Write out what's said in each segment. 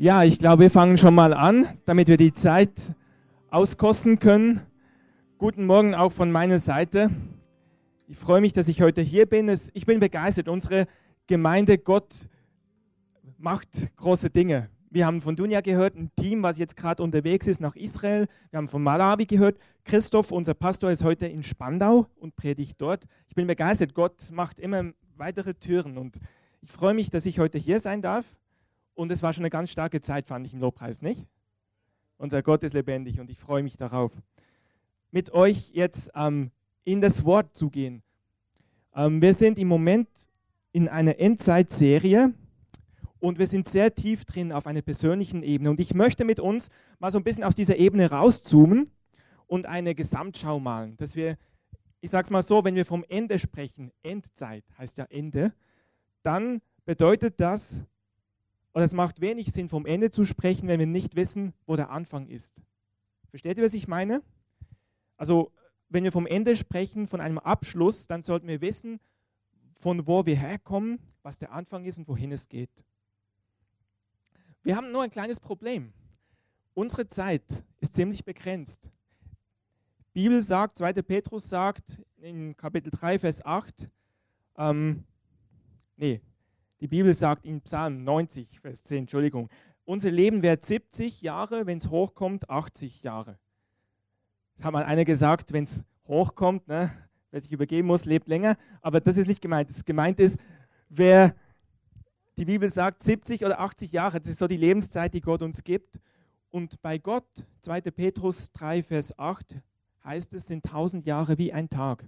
Ja, ich glaube, wir fangen schon mal an, damit wir die Zeit auskosten können. Guten Morgen auch von meiner Seite. Ich freue mich, dass ich heute hier bin. Ich bin begeistert. Unsere Gemeinde Gott macht große Dinge. Wir haben von Dunja gehört, ein Team, was jetzt gerade unterwegs ist nach Israel. Wir haben von Malawi gehört. Christoph, unser Pastor, ist heute in Spandau und predigt dort. Ich bin begeistert. Gott macht immer weitere Türen und ich freue mich, dass ich heute hier sein darf. Und es war schon eine ganz starke Zeit, fand ich im Lobpreis, nicht? Unser Gott ist lebendig und ich freue mich darauf, mit euch jetzt ähm, in das Wort zu gehen. Ähm, wir sind im Moment in einer Endzeitserie und wir sind sehr tief drin auf einer persönlichen Ebene. Und ich möchte mit uns mal so ein bisschen aus dieser Ebene rauszoomen und eine Gesamtschau malen, dass wir, ich sage es mal so, wenn wir vom Ende sprechen, Endzeit heißt ja Ende, dann bedeutet das, und es macht wenig Sinn, vom Ende zu sprechen, wenn wir nicht wissen, wo der Anfang ist. Versteht ihr, was ich meine? Also, wenn wir vom Ende sprechen, von einem Abschluss, dann sollten wir wissen, von wo wir herkommen, was der Anfang ist und wohin es geht. Wir haben nur ein kleines Problem. Unsere Zeit ist ziemlich begrenzt. Die Bibel sagt, 2. Petrus sagt in Kapitel 3, Vers 8, ähm, nee, die Bibel sagt in Psalm 90, Vers 10, Entschuldigung, unser Leben währt 70 Jahre, wenn es hochkommt, 80 Jahre. Das hat mal einer gesagt, wenn es hochkommt, ne, wer sich übergeben muss, lebt länger. Aber das ist nicht gemeint. Das gemeint ist, wer die Bibel sagt, 70 oder 80 Jahre, das ist so die Lebenszeit, die Gott uns gibt. Und bei Gott, 2. Petrus 3, Vers 8, heißt es, sind 1000 Jahre wie ein Tag.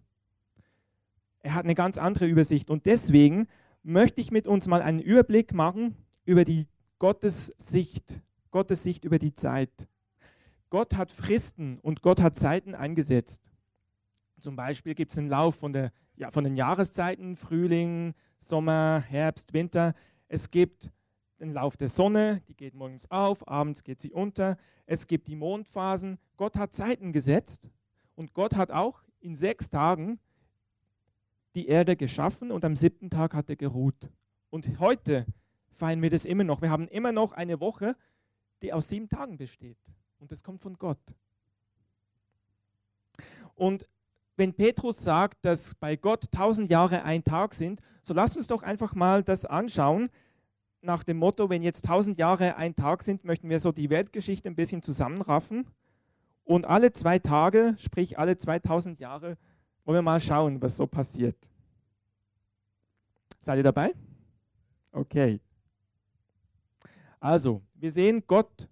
Er hat eine ganz andere Übersicht. Und deswegen möchte ich mit uns mal einen Überblick machen über die Gottes Sicht, Gottes Sicht über die Zeit. Gott hat Fristen und Gott hat Zeiten eingesetzt. Zum Beispiel gibt es einen Lauf von, der, ja, von den Jahreszeiten, Frühling, Sommer, Herbst, Winter. Es gibt den Lauf der Sonne, die geht morgens auf, abends geht sie unter. Es gibt die Mondphasen. Gott hat Zeiten gesetzt und Gott hat auch in sechs Tagen die Erde geschaffen und am siebten Tag hat er geruht. Und heute feiern wir das immer noch. Wir haben immer noch eine Woche, die aus sieben Tagen besteht. Und das kommt von Gott. Und wenn Petrus sagt, dass bei Gott tausend Jahre ein Tag sind, so lasst uns doch einfach mal das anschauen. Nach dem Motto, wenn jetzt tausend Jahre ein Tag sind, möchten wir so die Weltgeschichte ein bisschen zusammenraffen. Und alle zwei Tage, sprich alle 2000 Jahre, wollen wir mal schauen, was so passiert. Seid ihr dabei? Okay. Also, wir sehen, Gott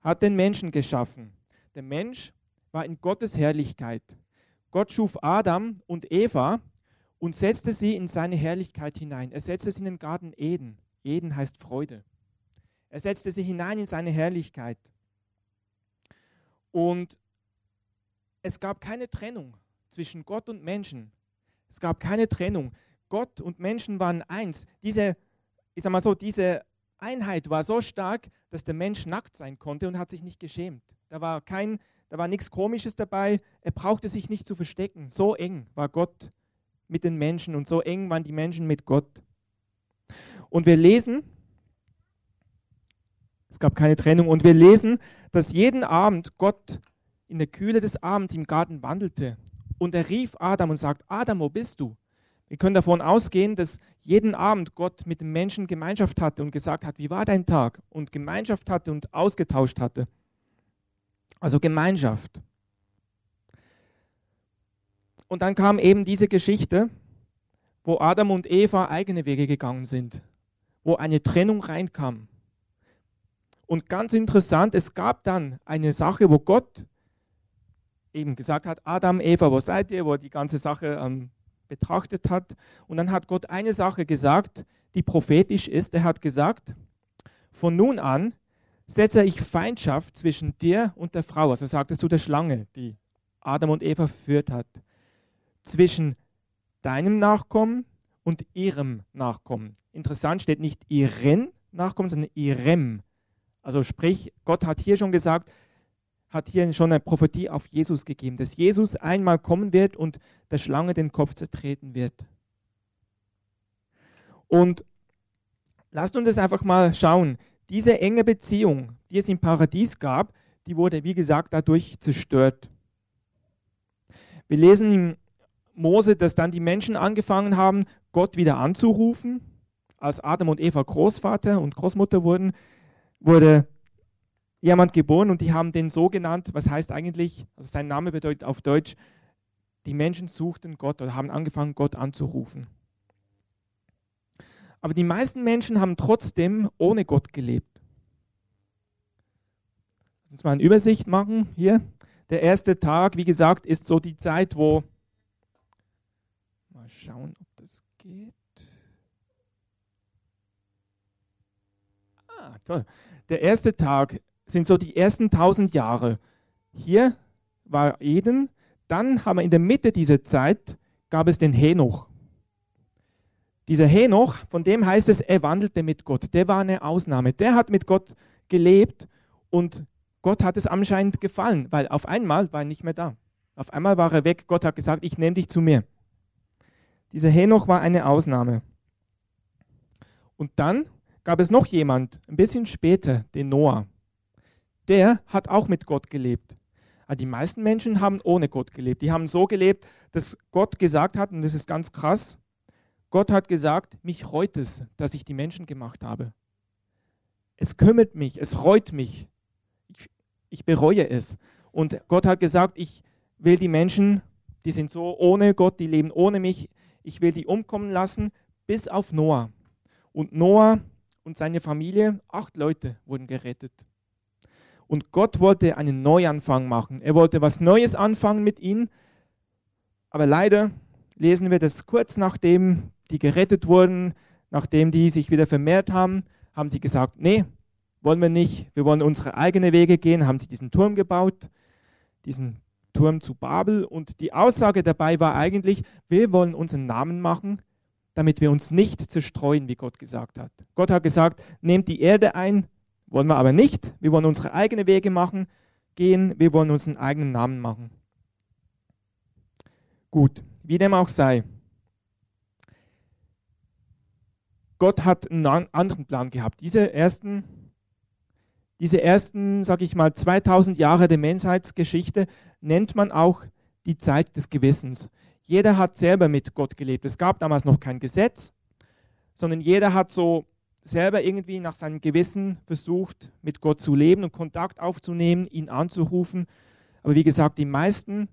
hat den Menschen geschaffen. Der Mensch war in Gottes Herrlichkeit. Gott schuf Adam und Eva und setzte sie in seine Herrlichkeit hinein. Er setzte sie in den Garten Eden. Eden heißt Freude. Er setzte sie hinein in seine Herrlichkeit. Und es gab keine Trennung zwischen Gott und Menschen. Es gab keine Trennung. Gott und Menschen waren eins. Diese, ich sag mal so, diese Einheit war so stark, dass der Mensch nackt sein konnte und hat sich nicht geschämt. Da war kein, da war nichts Komisches dabei. Er brauchte sich nicht zu verstecken. So eng war Gott mit den Menschen und so eng waren die Menschen mit Gott. Und wir lesen, es gab keine Trennung, und wir lesen, dass jeden Abend Gott in der Kühle des Abends im Garten wandelte und er rief Adam und sagt, Adam, wo bist du? Wir können davon ausgehen, dass jeden Abend Gott mit dem Menschen Gemeinschaft hatte und gesagt hat, wie war dein Tag? Und Gemeinschaft hatte und ausgetauscht hatte. Also Gemeinschaft. Und dann kam eben diese Geschichte, wo Adam und Eva eigene Wege gegangen sind, wo eine Trennung reinkam. Und ganz interessant, es gab dann eine Sache, wo Gott eben gesagt hat, Adam, Eva, wo seid ihr, wo er die ganze Sache ähm, betrachtet hat. Und dann hat Gott eine Sache gesagt, die prophetisch ist. Er hat gesagt, von nun an setze ich Feindschaft zwischen dir und der Frau. Also sagt es zu der Schlange, die Adam und Eva verführt hat. Zwischen deinem Nachkommen und ihrem Nachkommen. Interessant steht nicht ihren Nachkommen, sondern ihrem. Also sprich, Gott hat hier schon gesagt, hat hier schon eine Prophetie auf Jesus gegeben, dass Jesus einmal kommen wird und der Schlange den Kopf zertreten wird. Und lasst uns das einfach mal schauen. diese enge Beziehung, die es im Paradies gab, die wurde, wie gesagt, dadurch zerstört. Wir lesen in Mose, dass dann die Menschen angefangen haben, Gott wieder anzurufen. Als Adam und Eva Großvater und Großmutter wurden, wurde jemand geboren und die haben den so genannt, was heißt eigentlich, also sein Name bedeutet auf Deutsch, die Menschen suchten Gott oder haben angefangen, Gott anzurufen. Aber die meisten Menschen haben trotzdem ohne Gott gelebt. Lass uns mal eine Übersicht machen hier. Der erste Tag, wie gesagt, ist so die Zeit, wo. Mal schauen, ob das geht. Ah, toll. Der erste Tag sind so die ersten tausend Jahre. Hier war Eden. Dann haben wir in der Mitte dieser Zeit gab es den Henoch. Dieser Henoch, von dem heißt es, er wandelte mit Gott. Der war eine Ausnahme. Der hat mit Gott gelebt und Gott hat es anscheinend gefallen, weil auf einmal war er nicht mehr da. Auf einmal war er weg. Gott hat gesagt, ich nehme dich zu mir. Dieser Henoch war eine Ausnahme. Und dann gab es noch jemand, ein bisschen später, den Noah. Der hat auch mit Gott gelebt. Aber die meisten Menschen haben ohne Gott gelebt. Die haben so gelebt, dass Gott gesagt hat, und das ist ganz krass, Gott hat gesagt, mich reut es, dass ich die Menschen gemacht habe. Es kümmert mich, es reut mich. Ich, ich bereue es. Und Gott hat gesagt, ich will die Menschen, die sind so ohne Gott, die leben ohne mich, ich will die umkommen lassen, bis auf Noah. Und Noah und seine Familie, acht Leute wurden gerettet. Und Gott wollte einen Neuanfang machen. Er wollte was Neues anfangen mit ihnen. Aber leider lesen wir, dass kurz nachdem die gerettet wurden, nachdem die sich wieder vermehrt haben, haben sie gesagt, nee, wollen wir nicht, wir wollen unsere eigenen Wege gehen, haben sie diesen Turm gebaut, diesen Turm zu Babel. Und die Aussage dabei war eigentlich, wir wollen unseren Namen machen, damit wir uns nicht zerstreuen, wie Gott gesagt hat. Gott hat gesagt, nehmt die Erde ein, wollen wir aber nicht. Wir wollen unsere eigenen Wege machen, gehen, wir wollen unseren eigenen Namen machen. Gut, wie dem auch sei. Gott hat einen anderen Plan gehabt. Diese ersten, diese ersten, sag ich mal, 2000 Jahre der Menschheitsgeschichte nennt man auch die Zeit des Gewissens. Jeder hat selber mit Gott gelebt. Es gab damals noch kein Gesetz, sondern jeder hat so selber irgendwie nach seinem Gewissen versucht, mit Gott zu leben und Kontakt aufzunehmen, ihn anzurufen. Aber wie gesagt, die meisten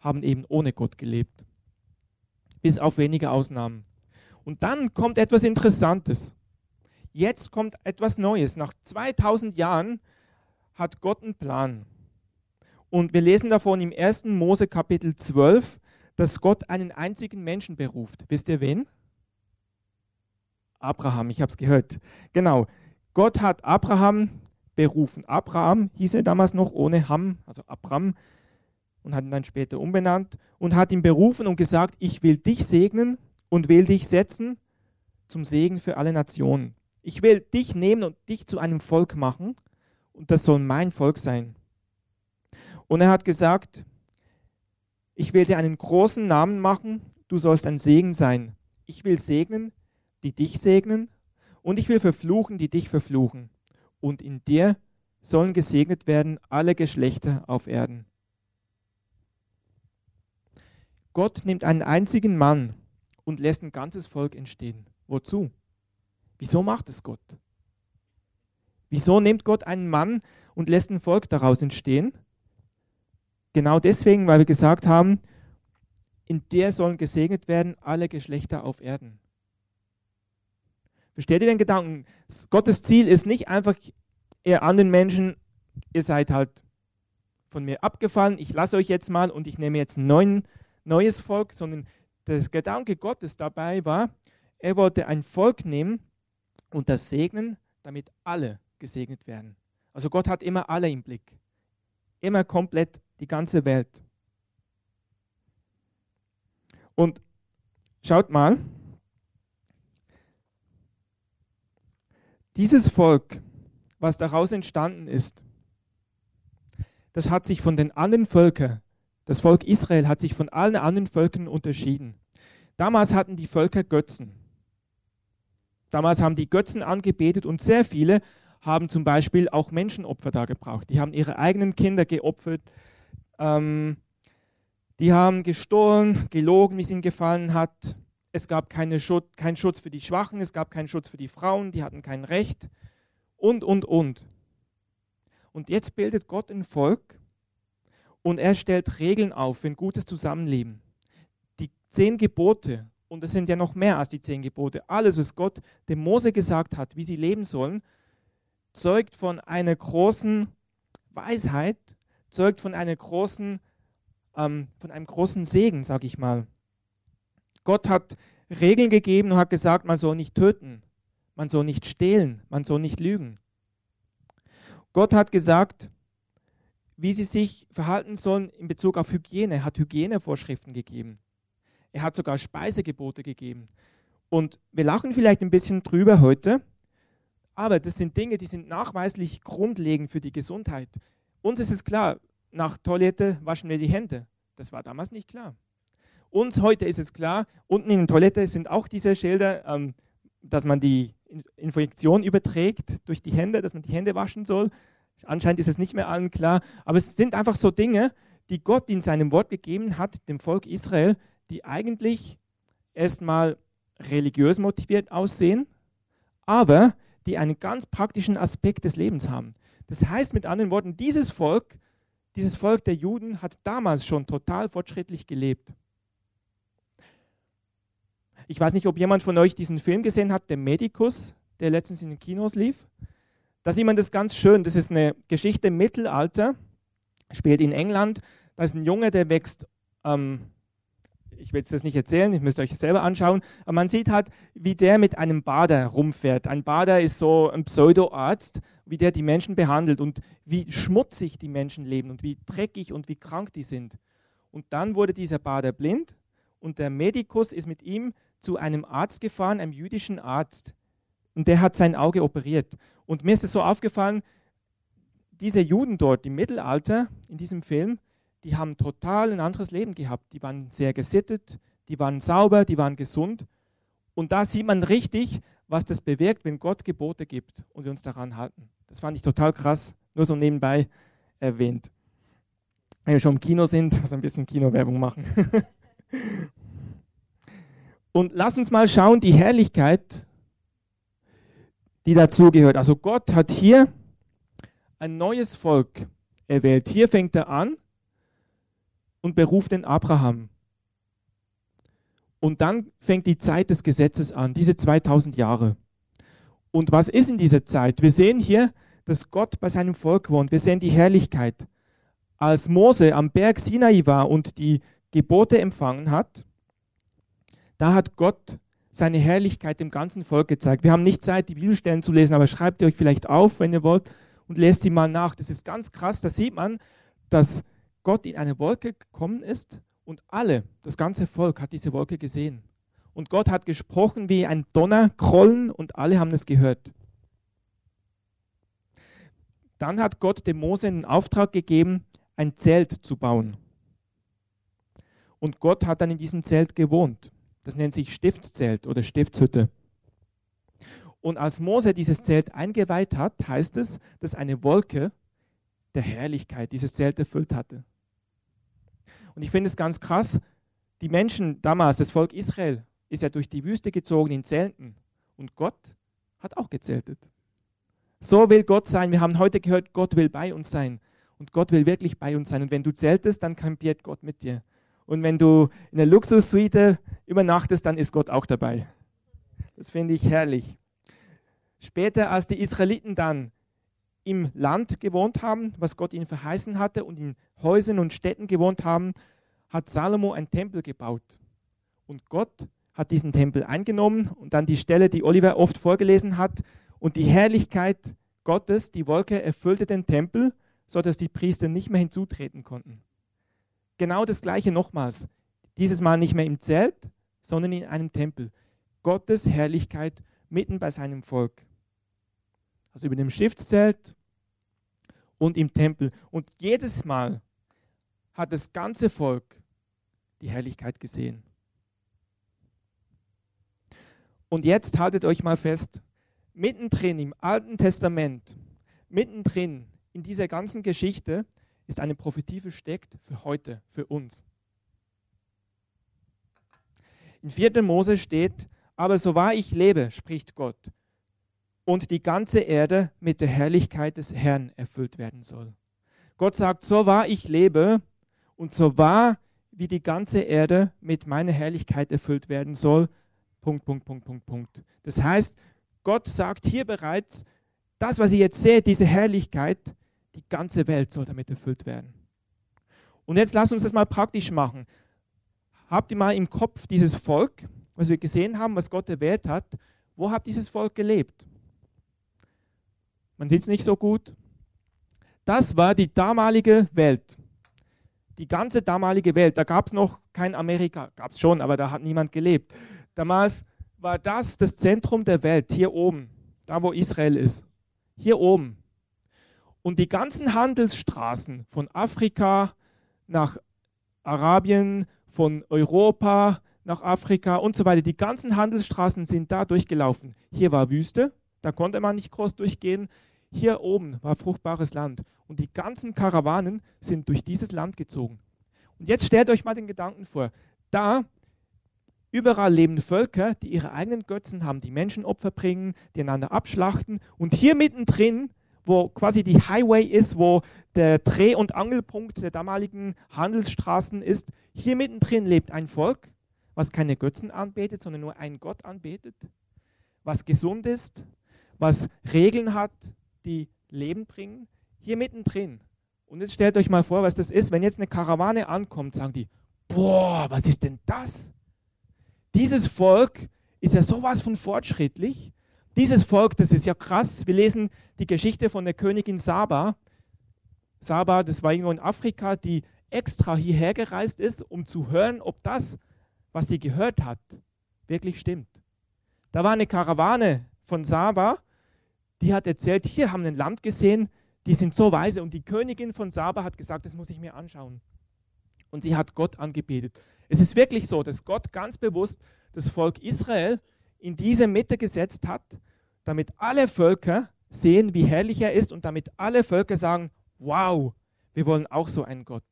haben eben ohne Gott gelebt. Bis auf wenige Ausnahmen. Und dann kommt etwas Interessantes. Jetzt kommt etwas Neues. Nach 2000 Jahren hat Gott einen Plan. Und wir lesen davon im 1. Mose Kapitel 12, dass Gott einen einzigen Menschen beruft. Wisst ihr wen? Abraham, ich habe es gehört. Genau. Gott hat Abraham berufen. Abraham hieß er damals noch ohne Ham, also Abraham, und hat ihn dann später umbenannt und hat ihn berufen und gesagt, ich will dich segnen und will dich setzen zum Segen für alle Nationen. Ich will dich nehmen und dich zu einem Volk machen und das soll mein Volk sein. Und er hat gesagt, ich will dir einen großen Namen machen, du sollst ein Segen sein. Ich will segnen, die dich segnen, und ich will verfluchen, die dich verfluchen. Und in dir sollen gesegnet werden alle Geschlechter auf Erden. Gott nimmt einen einzigen Mann und lässt ein ganzes Volk entstehen. Wozu? Wieso macht es Gott? Wieso nimmt Gott einen Mann und lässt ein Volk daraus entstehen? Genau deswegen, weil wir gesagt haben, in der sollen gesegnet werden alle Geschlechter auf Erden. Versteht ihr den Gedanken? Gottes Ziel ist nicht einfach eher an den Menschen, ihr seid halt von mir abgefallen, ich lasse euch jetzt mal und ich nehme jetzt ein neuen, neues Volk, sondern der Gedanke Gottes dabei war, er wollte ein Volk nehmen und das segnen, damit alle gesegnet werden. Also Gott hat immer alle im Blick. Immer komplett die ganze Welt. Und schaut mal, dieses Volk, was daraus entstanden ist, das hat sich von den anderen Völkern das Volk Israel hat sich von allen anderen Völkern unterschieden. Damals hatten die Völker Götzen. Damals haben die Götzen angebetet und sehr viele haben zum Beispiel auch Menschenopfer da gebraucht. Die haben ihre eigenen Kinder geopfert. Ähm, die haben gestohlen, gelogen, wie es ihnen gefallen hat. Es gab keine Schutz, keinen Schutz für die Schwachen, es gab keinen Schutz für die Frauen, die hatten kein Recht und, und, und. Und jetzt bildet Gott ein Volk und er stellt Regeln auf für ein gutes Zusammenleben. Die zehn Gebote, und es sind ja noch mehr als die zehn Gebote, alles, was Gott dem Mose gesagt hat, wie sie leben sollen, zeugt von einer großen Weisheit, zeugt von einer großen, ähm, von einem großen Segen, sage ich mal. Gott hat Regeln gegeben und hat gesagt, man soll nicht töten, man soll nicht stehlen, man soll nicht lügen. Gott hat gesagt, wie sie sich verhalten sollen in Bezug auf Hygiene. Er hat Hygienevorschriften gegeben. Er hat sogar Speisegebote gegeben. Und wir lachen vielleicht ein bisschen drüber heute, aber das sind Dinge, die sind nachweislich grundlegend für die Gesundheit. Uns ist es klar, nach Toilette waschen wir die Hände. Das war damals nicht klar. Uns heute ist es klar, unten in der Toilette sind auch diese Schilder, ähm, dass man die Infektion überträgt durch die Hände, dass man die Hände waschen soll. Anscheinend ist es nicht mehr allen klar, aber es sind einfach so Dinge, die Gott in seinem Wort gegeben hat, dem Volk Israel, die eigentlich erstmal religiös motiviert aussehen, aber die einen ganz praktischen Aspekt des Lebens haben. Das heißt mit anderen Worten, dieses Volk, dieses Volk der Juden hat damals schon total fortschrittlich gelebt. Ich weiß nicht, ob jemand von euch diesen Film gesehen hat, der Medicus, der letztens in den Kinos lief. Da sieht man das ganz schön. Das ist eine Geschichte im Mittelalter, spielt in England. Da ist ein Junge, der wächst ähm, ich will es das nicht erzählen, ich müsst euch selber anschauen, aber man sieht halt, wie der mit einem Bader rumfährt. Ein Bader ist so ein Pseudoarzt, wie der die Menschen behandelt und wie schmutzig die Menschen leben und wie dreckig und wie krank die sind. Und dann wurde dieser Bader blind und der Medikus ist mit ihm zu einem Arzt gefahren, einem jüdischen Arzt. Und der hat sein Auge operiert. Und mir ist es so aufgefallen, diese Juden dort im Mittelalter, in diesem Film, die haben total ein anderes Leben gehabt. Die waren sehr gesittet, die waren sauber, die waren gesund. Und da sieht man richtig, was das bewirkt, wenn Gott Gebote gibt und wir uns daran halten. Das fand ich total krass, nur so nebenbei erwähnt. Wenn wir schon im Kino sind, also ein bisschen Kinowerbung machen. und lass uns mal schauen, die Herrlichkeit, die dazugehört. Also Gott hat hier ein neues Volk erwählt. Hier fängt er an und beruft den Abraham. Und dann fängt die Zeit des Gesetzes an, diese 2000 Jahre. Und was ist in dieser Zeit? Wir sehen hier, dass Gott bei seinem Volk wohnt. Wir sehen die Herrlichkeit. Als Mose am Berg Sinai war und die Gebote empfangen hat, da hat Gott seine Herrlichkeit dem ganzen Volk gezeigt. Wir haben nicht Zeit, die Bibelstellen zu lesen, aber schreibt ihr euch vielleicht auf, wenn ihr wollt, und lest sie mal nach. Das ist ganz krass. Da sieht man, dass Gott in eine Wolke gekommen ist und alle, das ganze Volk hat diese Wolke gesehen. Und Gott hat gesprochen wie ein Donnerkrollen und alle haben es gehört. Dann hat Gott dem Mose einen Auftrag gegeben, ein Zelt zu bauen. Und Gott hat dann in diesem Zelt gewohnt. Das nennt sich Stiftszelt oder Stiftshütte. Und als Mose dieses Zelt eingeweiht hat, heißt es, dass eine Wolke der Herrlichkeit dieses Zelt erfüllt hatte. Und ich finde es ganz krass, die Menschen damals, das Volk Israel, ist ja durch die Wüste gezogen in Zelten. Und Gott hat auch gezeltet. So will Gott sein. Wir haben heute gehört, Gott will bei uns sein. Und Gott will wirklich bei uns sein. Und wenn du zeltest, dann kampiert Gott mit dir. Und wenn du in der Luxussuite übernachtest, dann ist Gott auch dabei. Das finde ich herrlich. Später, als die Israeliten dann im Land gewohnt haben, was Gott ihnen verheißen hatte, und in Häusern und Städten gewohnt haben, hat Salomo einen Tempel gebaut. Und Gott hat diesen Tempel eingenommen und dann die Stelle, die Oliver oft vorgelesen hat, und die Herrlichkeit Gottes, die Wolke, erfüllte den Tempel, sodass die Priester nicht mehr hinzutreten konnten. Genau das gleiche nochmals. Dieses Mal nicht mehr im Zelt, sondern in einem Tempel. Gottes Herrlichkeit mitten bei seinem Volk also über dem Stiftszelt und im Tempel. Und jedes Mal hat das ganze Volk die Herrlichkeit gesehen. Und jetzt haltet euch mal fest, mittendrin im Alten Testament, mittendrin in dieser ganzen Geschichte ist eine Prophetie versteckt für heute, für uns. In 4. Mose steht, aber so wahr ich lebe, spricht Gott, und die ganze Erde mit der Herrlichkeit des Herrn erfüllt werden soll. Gott sagt, so wahr ich lebe und so wahr wie die ganze Erde mit meiner Herrlichkeit erfüllt werden soll. Punkt, Punkt, Punkt, Punkt, Punkt. Das heißt, Gott sagt hier bereits, das, was ihr jetzt seht, diese Herrlichkeit, die ganze Welt soll damit erfüllt werden. Und jetzt lasst uns das mal praktisch machen. Habt ihr mal im Kopf dieses Volk, was wir gesehen haben, was Gott erwählt hat, wo hat dieses Volk gelebt? Man sieht es nicht so gut. Das war die damalige Welt. Die ganze damalige Welt. Da gab es noch kein Amerika, gab es schon, aber da hat niemand gelebt. Damals war das das Zentrum der Welt, hier oben, da wo Israel ist. Hier oben. Und die ganzen Handelsstraßen von Afrika nach Arabien, von Europa nach Afrika und so weiter, die ganzen Handelsstraßen sind da durchgelaufen. Hier war Wüste, da konnte man nicht groß durchgehen. Hier oben war fruchtbares Land. Und die ganzen Karawanen sind durch dieses Land gezogen. Und jetzt stellt euch mal den Gedanken vor. Da überall leben Völker, die ihre eigenen Götzen haben, die Menschenopfer bringen, die einander abschlachten. Und hier mittendrin wo quasi die Highway ist, wo der Dreh- und Angelpunkt der damaligen Handelsstraßen ist. Hier mittendrin lebt ein Volk, was keine Götzen anbetet, sondern nur einen Gott anbetet, was gesund ist, was Regeln hat, die Leben bringen. Hier mittendrin. Und jetzt stellt euch mal vor, was das ist. Wenn jetzt eine Karawane ankommt, sagen die, boah, was ist denn das? Dieses Volk ist ja sowas von fortschrittlich. Dieses Volk, das ist ja krass. Wir lesen die Geschichte von der Königin Saba. Saba, das war irgendwo in Afrika, die extra hierher gereist ist, um zu hören, ob das, was sie gehört hat, wirklich stimmt. Da war eine Karawane von Saba, die hat erzählt, hier haben ein Land gesehen, die sind so weise. Und die Königin von Saba hat gesagt, das muss ich mir anschauen. Und sie hat Gott angebetet. Es ist wirklich so, dass Gott ganz bewusst das Volk Israel in diese Mitte gesetzt hat, damit alle Völker sehen, wie herrlich er ist und damit alle Völker sagen, wow, wir wollen auch so einen Gott.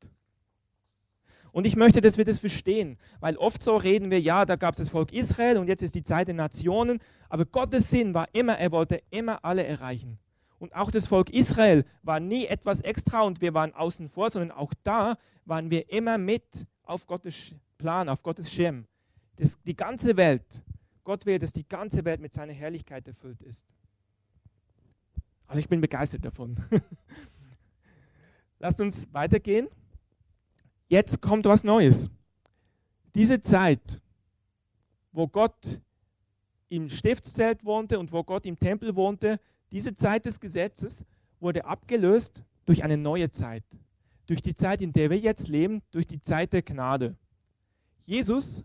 Und ich möchte, dass wir das verstehen, weil oft so reden wir, ja, da gab es das Volk Israel und jetzt ist die Zeit der Nationen, aber Gottes Sinn war immer, er wollte immer alle erreichen. Und auch das Volk Israel war nie etwas extra und wir waren außen vor, sondern auch da waren wir immer mit auf Gottes Plan, auf Gottes Schirm. Das, die ganze Welt Gott will, dass die ganze Welt mit seiner Herrlichkeit erfüllt ist. Also ich bin begeistert davon. Lasst uns weitergehen. Jetzt kommt was Neues. Diese Zeit, wo Gott im Stiftszelt wohnte und wo Gott im Tempel wohnte, diese Zeit des Gesetzes wurde abgelöst durch eine neue Zeit. Durch die Zeit, in der wir jetzt leben, durch die Zeit der Gnade. Jesus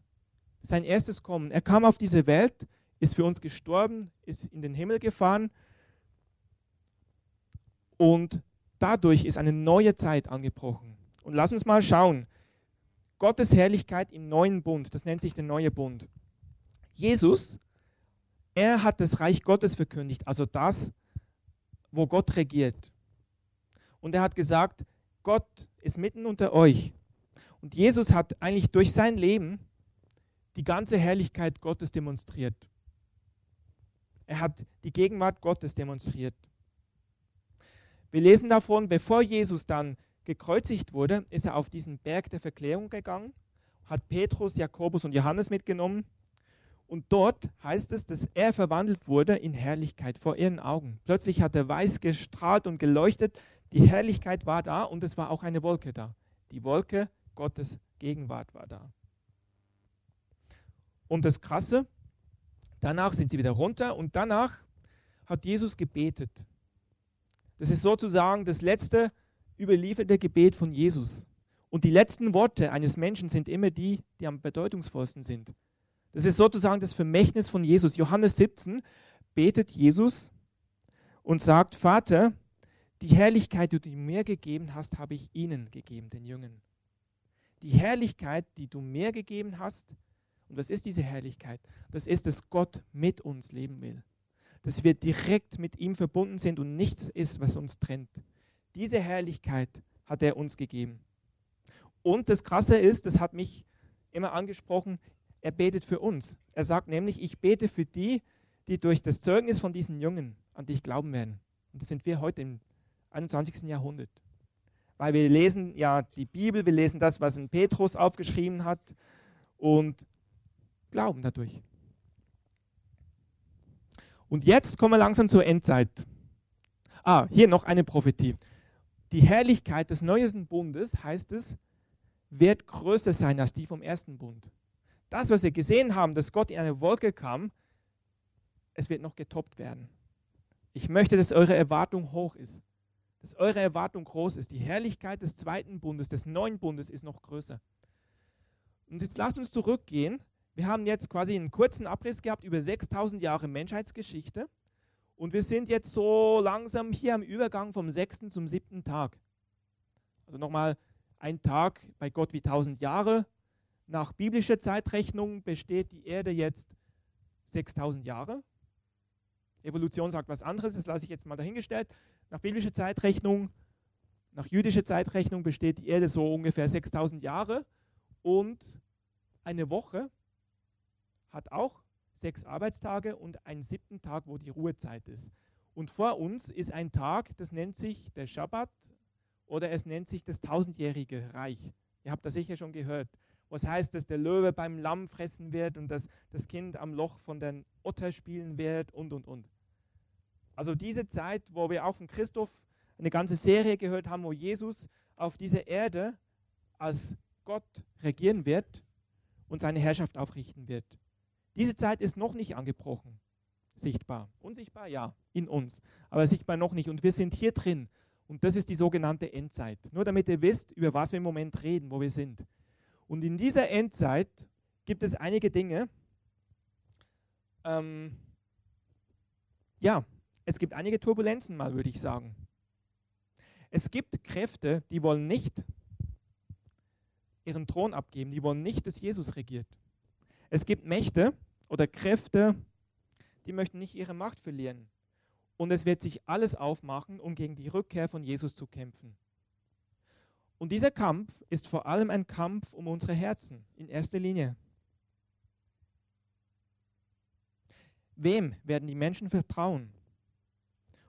sein erstes Kommen. Er kam auf diese Welt, ist für uns gestorben, ist in den Himmel gefahren und dadurch ist eine neue Zeit angebrochen. Und lass uns mal schauen. Gottes Herrlichkeit im neuen Bund, das nennt sich der neue Bund. Jesus, er hat das Reich Gottes verkündigt, also das, wo Gott regiert. Und er hat gesagt, Gott ist mitten unter euch. Und Jesus hat eigentlich durch sein Leben die ganze Herrlichkeit Gottes demonstriert. Er hat die Gegenwart Gottes demonstriert. Wir lesen davon, bevor Jesus dann gekreuzigt wurde, ist er auf diesen Berg der Verklärung gegangen, hat Petrus, Jakobus und Johannes mitgenommen und dort heißt es, dass er verwandelt wurde in Herrlichkeit vor ihren Augen. Plötzlich hat er weiß gestrahlt und geleuchtet, die Herrlichkeit war da und es war auch eine Wolke da. Die Wolke Gottes Gegenwart war da. Und das Krasse, danach sind sie wieder runter und danach hat Jesus gebetet. Das ist sozusagen das letzte überlieferte Gebet von Jesus. Und die letzten Worte eines Menschen sind immer die, die am bedeutungsvollsten sind. Das ist sozusagen das Vermächtnis von Jesus. Johannes 17 betet Jesus und sagt, Vater, die Herrlichkeit, die du mir gegeben hast, habe ich ihnen gegeben, den Jüngern. Die Herrlichkeit, die du mir gegeben hast, und was ist diese Herrlichkeit? Das ist, dass Gott mit uns leben will. dass wir direkt mit ihm verbunden sind und nichts ist, was uns trennt. Diese Herrlichkeit hat er uns gegeben. Und das Krasse ist, das hat mich immer angesprochen, er betet für uns. Er sagt nämlich, ich bete für die, die durch das Zeugnis von diesen Jungen an dich glauben werden. Und das sind wir heute im 21. Jahrhundert. Weil wir lesen ja die Bibel, wir lesen das, was ein Petrus aufgeschrieben hat und glauben dadurch. Und jetzt kommen wir langsam zur Endzeit. Ah, hier noch eine Prophetie. Die Herrlichkeit des neuesten Bundes, heißt es, wird größer sein als die vom ersten Bund. Das, was wir gesehen haben, dass Gott in eine Wolke kam, es wird noch getoppt werden. Ich möchte, dass eure Erwartung hoch ist, dass eure Erwartung groß ist. Die Herrlichkeit des zweiten Bundes, des neuen Bundes ist noch größer. Und jetzt lasst uns zurückgehen. Wir haben jetzt quasi einen kurzen Abriss gehabt über 6000 Jahre Menschheitsgeschichte. Und wir sind jetzt so langsam hier am Übergang vom sechsten zum siebten Tag. Also nochmal ein Tag bei Gott wie 1000 Jahre. Nach biblischer Zeitrechnung besteht die Erde jetzt 6000 Jahre. Evolution sagt was anderes, das lasse ich jetzt mal dahingestellt. Nach biblischer Zeitrechnung, nach jüdischer Zeitrechnung besteht die Erde so ungefähr 6000 Jahre und eine Woche hat auch sechs Arbeitstage und einen siebten Tag, wo die Ruhezeit ist. Und vor uns ist ein Tag, das nennt sich der Schabbat oder es nennt sich das tausendjährige Reich. Ihr habt das sicher schon gehört. Was heißt, dass der Löwe beim Lamm fressen wird und dass das Kind am Loch von den Otter spielen wird und, und, und. Also diese Zeit, wo wir auch von Christoph eine ganze Serie gehört haben, wo Jesus auf dieser Erde als Gott regieren wird und seine Herrschaft aufrichten wird. Diese Zeit ist noch nicht angebrochen, sichtbar. Unsichtbar, ja, in uns, aber sichtbar noch nicht. Und wir sind hier drin. Und das ist die sogenannte Endzeit. Nur damit ihr wisst, über was wir im Moment reden, wo wir sind. Und in dieser Endzeit gibt es einige Dinge. Ähm, ja, es gibt einige Turbulenzen mal, würde ich sagen. Es gibt Kräfte, die wollen nicht ihren Thron abgeben, die wollen nicht, dass Jesus regiert. Es gibt Mächte oder Kräfte, die möchten nicht ihre Macht verlieren. Und es wird sich alles aufmachen, um gegen die Rückkehr von Jesus zu kämpfen. Und dieser Kampf ist vor allem ein Kampf um unsere Herzen in erster Linie. Wem werden die Menschen vertrauen?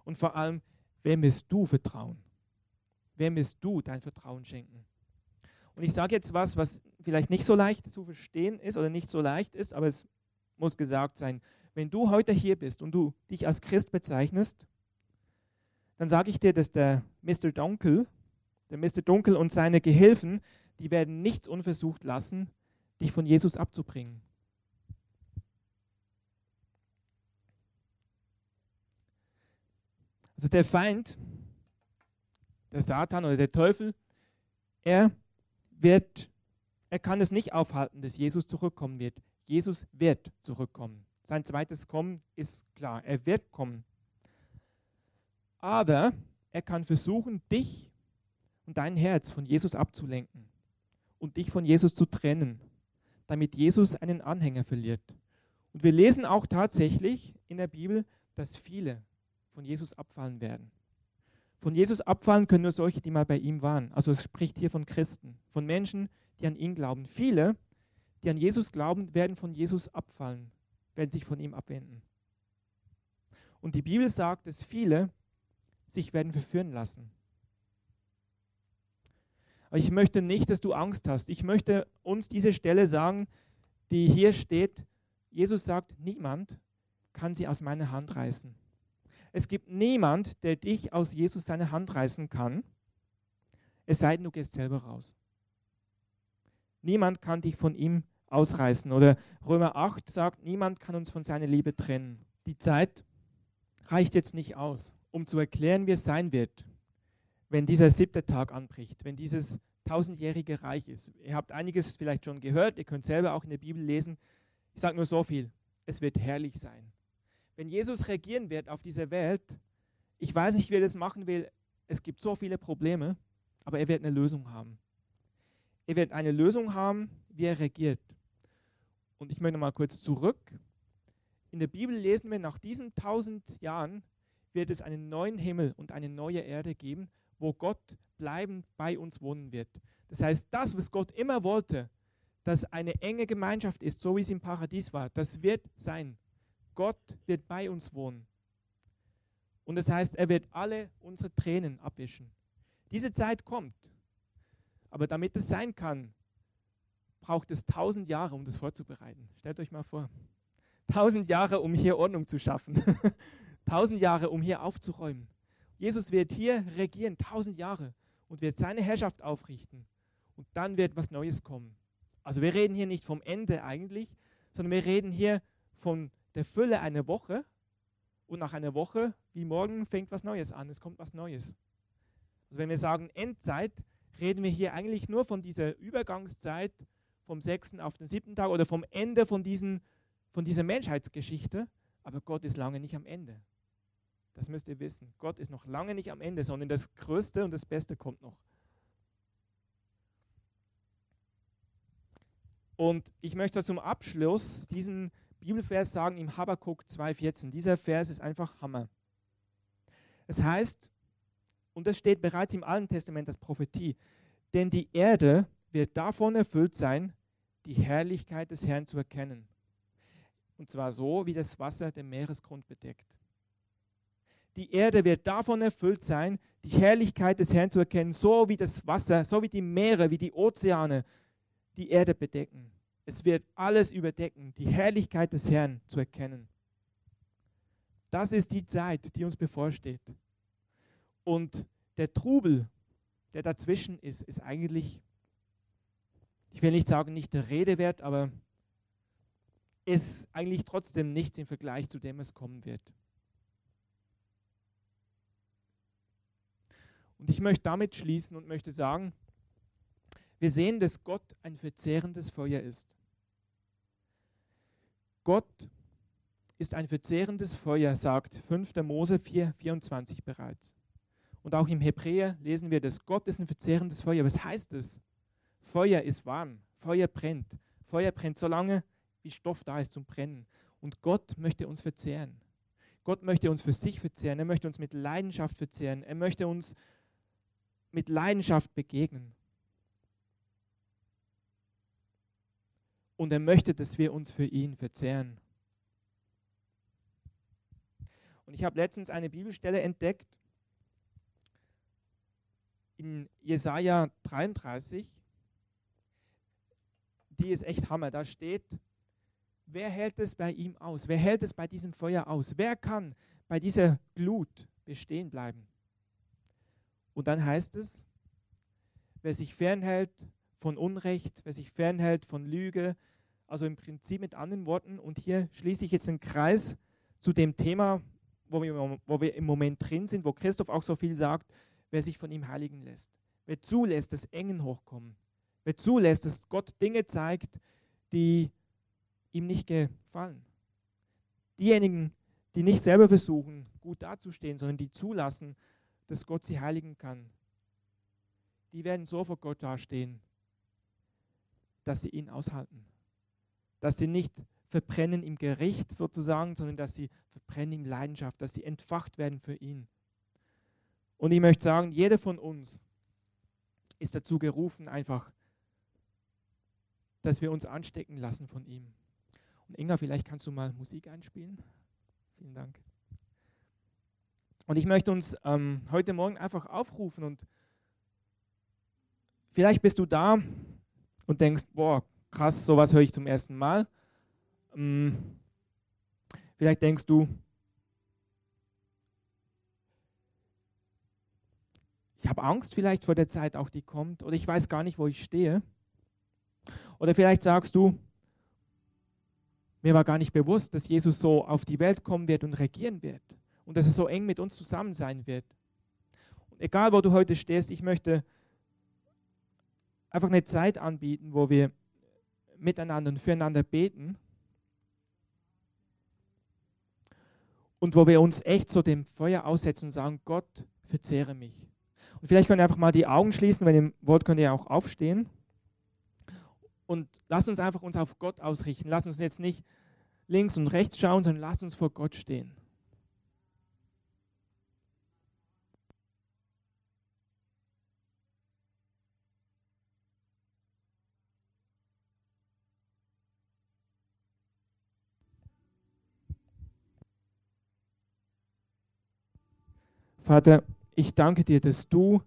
Und vor allem, wem wirst du vertrauen? Wem wirst du dein Vertrauen schenken? Und ich sage jetzt was, was vielleicht nicht so leicht zu verstehen ist oder nicht so leicht ist, aber es muss gesagt sein. Wenn du heute hier bist und du dich als Christ bezeichnest, dann sage ich dir, dass der Mr. Dunkel, der Mr. Dunkel und seine Gehilfen, die werden nichts unversucht lassen, dich von Jesus abzubringen. Also der Feind, der Satan oder der Teufel, er wird, er kann es nicht aufhalten, dass Jesus zurückkommen wird. Jesus wird zurückkommen. Sein zweites Kommen ist klar, er wird kommen. Aber er kann versuchen, dich und dein Herz von Jesus abzulenken und dich von Jesus zu trennen, damit Jesus einen Anhänger verliert. Und wir lesen auch tatsächlich in der Bibel, dass viele von Jesus abfallen werden. Von Jesus abfallen können nur solche, die mal bei ihm waren. Also es spricht hier von Christen, von Menschen, die an ihn glauben. Viele, die an Jesus glauben, werden von Jesus abfallen, werden sich von ihm abwenden. Und die Bibel sagt, dass viele sich werden verführen lassen. Aber ich möchte nicht, dass du Angst hast. Ich möchte uns diese Stelle sagen, die hier steht. Jesus sagt, niemand kann sie aus meiner Hand reißen. Es gibt niemand, der dich aus Jesus seine Hand reißen kann, es sei denn, du gehst selber raus. Niemand kann dich von ihm ausreißen. Oder Römer 8 sagt, niemand kann uns von seiner Liebe trennen. Die Zeit reicht jetzt nicht aus, um zu erklären, wie es sein wird, wenn dieser siebte Tag anbricht, wenn dieses tausendjährige Reich ist. Ihr habt einiges vielleicht schon gehört, ihr könnt selber auch in der Bibel lesen. Ich sage nur so viel, es wird herrlich sein wenn Jesus regieren wird auf dieser Welt, ich weiß nicht, wie er das machen will, es gibt so viele Probleme, aber er wird eine Lösung haben. Er wird eine Lösung haben, wie er regiert. Und ich möchte mal kurz zurück in der Bibel lesen wir, nach diesen tausend Jahren wird es einen neuen Himmel und eine neue Erde geben, wo Gott bleibend bei uns wohnen wird. Das heißt, das, was Gott immer wollte, dass eine enge Gemeinschaft ist, so wie es im Paradies war, das wird sein. Gott wird bei uns wohnen. Und das heißt, er wird alle unsere Tränen abwischen. Diese Zeit kommt. Aber damit es sein kann, braucht es tausend Jahre, um das vorzubereiten. Stellt euch mal vor. Tausend Jahre, um hier Ordnung zu schaffen. tausend Jahre, um hier aufzuräumen. Jesus wird hier regieren, tausend Jahre, und wird seine Herrschaft aufrichten. Und dann wird was Neues kommen. Also wir reden hier nicht vom Ende eigentlich, sondern wir reden hier von der Fülle einer Woche. Und nach einer Woche, wie morgen, fängt was Neues an. Es kommt was Neues. Also wenn wir sagen Endzeit, reden wir hier eigentlich nur von dieser Übergangszeit vom sechsten auf den siebten Tag oder vom Ende von, diesen, von dieser Menschheitsgeschichte. Aber Gott ist lange nicht am Ende. Das müsst ihr wissen. Gott ist noch lange nicht am Ende, sondern das Größte und das Beste kommt noch. Und ich möchte zum Abschluss diesen Bibelvers sagen im Habakkuk 2,14. Dieser Vers ist einfach Hammer. Es heißt, und das steht bereits im Alten Testament als Prophetie, denn die Erde wird davon erfüllt sein, die Herrlichkeit des Herrn zu erkennen. Und zwar so, wie das Wasser den Meeresgrund bedeckt. Die Erde wird davon erfüllt sein, die Herrlichkeit des Herrn zu erkennen, so wie das Wasser, so wie die Meere, wie die Ozeane die Erde bedecken. Es wird alles überdecken, die Herrlichkeit des Herrn zu erkennen. Das ist die Zeit, die uns bevorsteht. Und der Trubel, der dazwischen ist, ist eigentlich ich will nicht sagen, nicht der Rede wert, aber ist eigentlich trotzdem nichts im Vergleich zu dem es kommen wird. Und ich möchte damit schließen und möchte sagen, wir sehen, dass Gott ein verzehrendes Feuer ist. Gott ist ein verzehrendes Feuer, sagt 5. Mose 4, 24 bereits. Und auch im Hebräer lesen wir, dass Gott ist ein verzehrendes Feuer. Was heißt das? Feuer ist warm, Feuer brennt. Feuer brennt so lange, wie Stoff da ist zum Brennen. Und Gott möchte uns verzehren. Gott möchte uns für sich verzehren. Er möchte uns mit Leidenschaft verzehren. Er möchte uns mit Leidenschaft begegnen. Und er möchte, dass wir uns für ihn verzehren. Und ich habe letztens eine Bibelstelle entdeckt in Jesaja 33 die ist echt Hammer. Da steht, wer hält es bei ihm aus? Wer hält es bei diesem Feuer aus? Wer kann bei dieser Glut bestehen bleiben? Und dann heißt es, wer sich fernhält von Unrecht, wer sich fernhält von Lüge, also im Prinzip mit anderen Worten, und hier schließe ich jetzt einen Kreis zu dem Thema, wo wir, wo wir im Moment drin sind, wo Christoph auch so viel sagt, wer sich von ihm heiligen lässt, wer zulässt, dass Engen hochkommen, wer zulässt, dass Gott Dinge zeigt, die ihm nicht gefallen. Diejenigen, die nicht selber versuchen, gut dazustehen, sondern die zulassen, dass Gott sie heiligen kann, die werden so vor Gott dastehen, dass sie ihn aushalten. Dass sie nicht verbrennen im Gericht sozusagen, sondern dass sie verbrennen in Leidenschaft, dass sie entfacht werden für ihn. Und ich möchte sagen, jeder von uns ist dazu gerufen, einfach dass wir uns anstecken lassen von ihm. Und Inga, vielleicht kannst du mal Musik einspielen. Vielen Dank. Und ich möchte uns ähm, heute Morgen einfach aufrufen und vielleicht bist du da und denkst, boah, krass, sowas höre ich zum ersten Mal. Ähm, vielleicht denkst du, ich habe Angst vielleicht vor der Zeit auch, die kommt, oder ich weiß gar nicht, wo ich stehe. Oder vielleicht sagst du, mir war gar nicht bewusst, dass Jesus so auf die Welt kommen wird und regieren wird und dass er so eng mit uns zusammen sein wird. Und egal, wo du heute stehst, ich möchte einfach eine Zeit anbieten, wo wir miteinander und füreinander beten und wo wir uns echt so dem Feuer aussetzen und sagen, Gott, verzehre mich. Und vielleicht könnt ihr einfach mal die Augen schließen, wenn ihr wollt, könnt ihr auch aufstehen. Und lass uns einfach uns auf Gott ausrichten. Lass uns jetzt nicht links und rechts schauen, sondern lasst uns vor Gott stehen. Vater, ich danke dir, dass du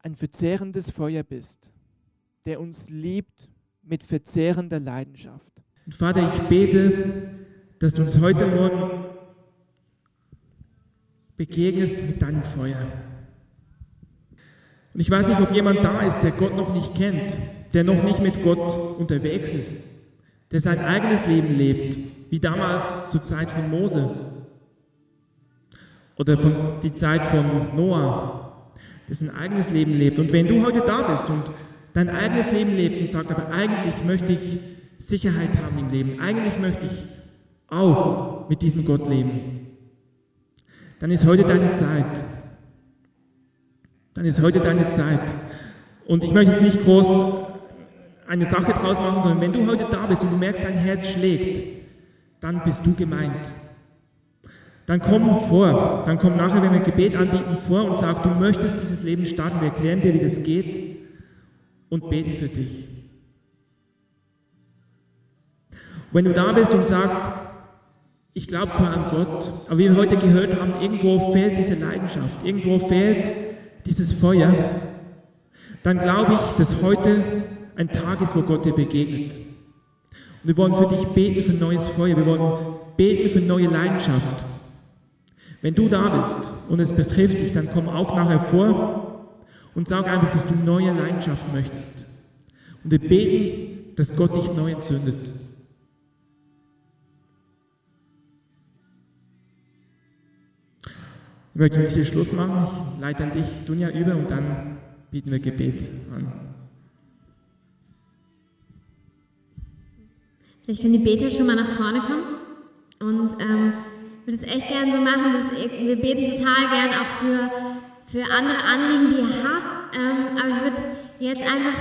ein verzehrendes Feuer bist, der uns liebt mit verzehrender Leidenschaft. Und Vater, ich bete, dass du uns heute Morgen begegnest mit deinem Feuer. Und ich weiß nicht, ob jemand da ist, der Gott noch nicht kennt, der noch nicht mit Gott unterwegs ist, der sein eigenes Leben lebt, wie damals zur Zeit von Mose oder von die Zeit von Noah, der sein eigenes Leben lebt. Und wenn du heute da bist und dein eigenes Leben lebst und sagst, aber eigentlich möchte ich Sicherheit haben im Leben, eigentlich möchte ich auch mit diesem Gott leben, dann ist heute deine Zeit. Dann ist heute deine Zeit. Und ich möchte jetzt nicht groß eine Sache draus machen, sondern wenn du heute da bist und du merkst, dein Herz schlägt, dann bist du gemeint. Dann komm vor, dann komm nachher, wenn wir ein Gebet anbieten, vor und sag, du möchtest dieses Leben starten. Wir erklären dir, wie das geht und beten für dich. Wenn du da bist und sagst, ich glaube zwar an Gott, aber wie wir heute gehört haben, irgendwo fehlt diese Leidenschaft, irgendwo fehlt dieses Feuer, dann glaube ich, dass heute ein Tag ist, wo Gott dir begegnet. Und wir wollen für dich beten für neues Feuer, wir wollen beten für neue Leidenschaft. Wenn du da bist und es betrifft dich, dann komm auch nachher vor und sag einfach, dass du neue Leidenschaft möchtest. Und wir beten, dass Gott dich neu entzündet. Ich möchte jetzt hier Schluss machen. Ich leite an dich, Dunja, über und dann bieten wir Gebet an. Vielleicht können die Beter schon mal nach vorne kommen und ähm, würde es echt gerne so machen, dass wir beten total gern auch für, für andere Anliegen, die ihr habt. Ähm, aber ich würde jetzt einfach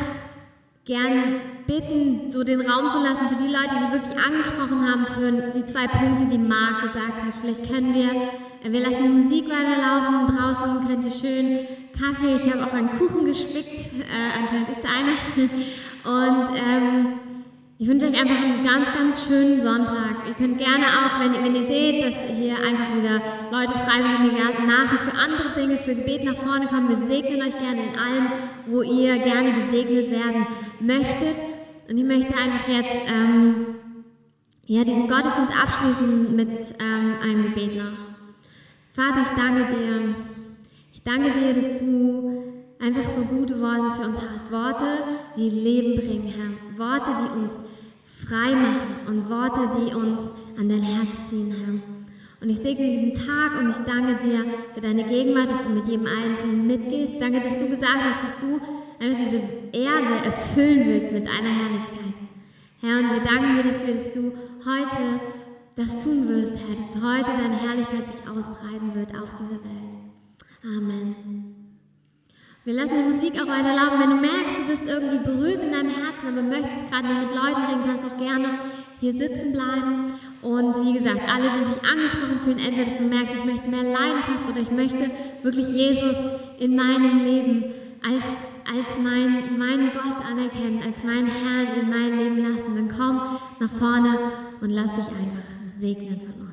gern bitten, so den Raum zu lassen für die Leute, die sie wirklich angesprochen haben, für die zwei Punkte, die Marc gesagt hat. Vielleicht können wir, äh, wir lassen die Musik weiterlaufen, draußen könnt ihr schön Kaffee, ich habe auch einen Kuchen gespickt, äh, anscheinend ist da einer. Und ähm, ich wünsche euch einfach einen ganz, ganz schönen Sonntag. Ihr könnt gerne auch, wenn, wenn ihr seht, dass hier einfach wieder Leute frei sind und wir nachher für andere Dinge, für Gebet nach vorne kommen. Wir segnen euch gerne in allem, wo ihr gerne gesegnet werden möchtet. Und ich möchte einfach jetzt ähm, ja, diesen Gottesdienst abschließen mit ähm, einem Gebet noch. Vater, ich danke dir. Ich danke dir, dass du einfach so gute Worte für uns hast. Worte, die Leben bringen, Herr. Worte, die uns frei machen und Worte, die uns an dein Herz ziehen, Herr. Und ich segne diesen Tag und ich danke dir für deine Gegenwart, dass du mit jedem Einzelnen mitgehst. Danke, dass du gesagt hast, dass du einfach diese Erde erfüllen willst mit deiner Herrlichkeit. Herr, und wir danken dir dafür, dass du heute das tun wirst, Herr, dass heute deine Herrlichkeit sich ausbreiten wird auf dieser Welt. Amen. Wir lassen die Musik auch weiterlaufen. Wenn du merkst, du bist irgendwie berührt in deinem Herzen, aber möchtest gerade mit Leuten reden, kannst du auch gerne hier sitzen bleiben. Und wie gesagt, alle, die sich angesprochen fühlen, entweder dass du merkst, ich möchte mehr Leidenschaft oder ich möchte wirklich Jesus in meinem Leben als, als mein, meinen Gott anerkennen, als meinen Herrn in mein Leben lassen, dann komm nach vorne und lass dich einfach segnen von uns.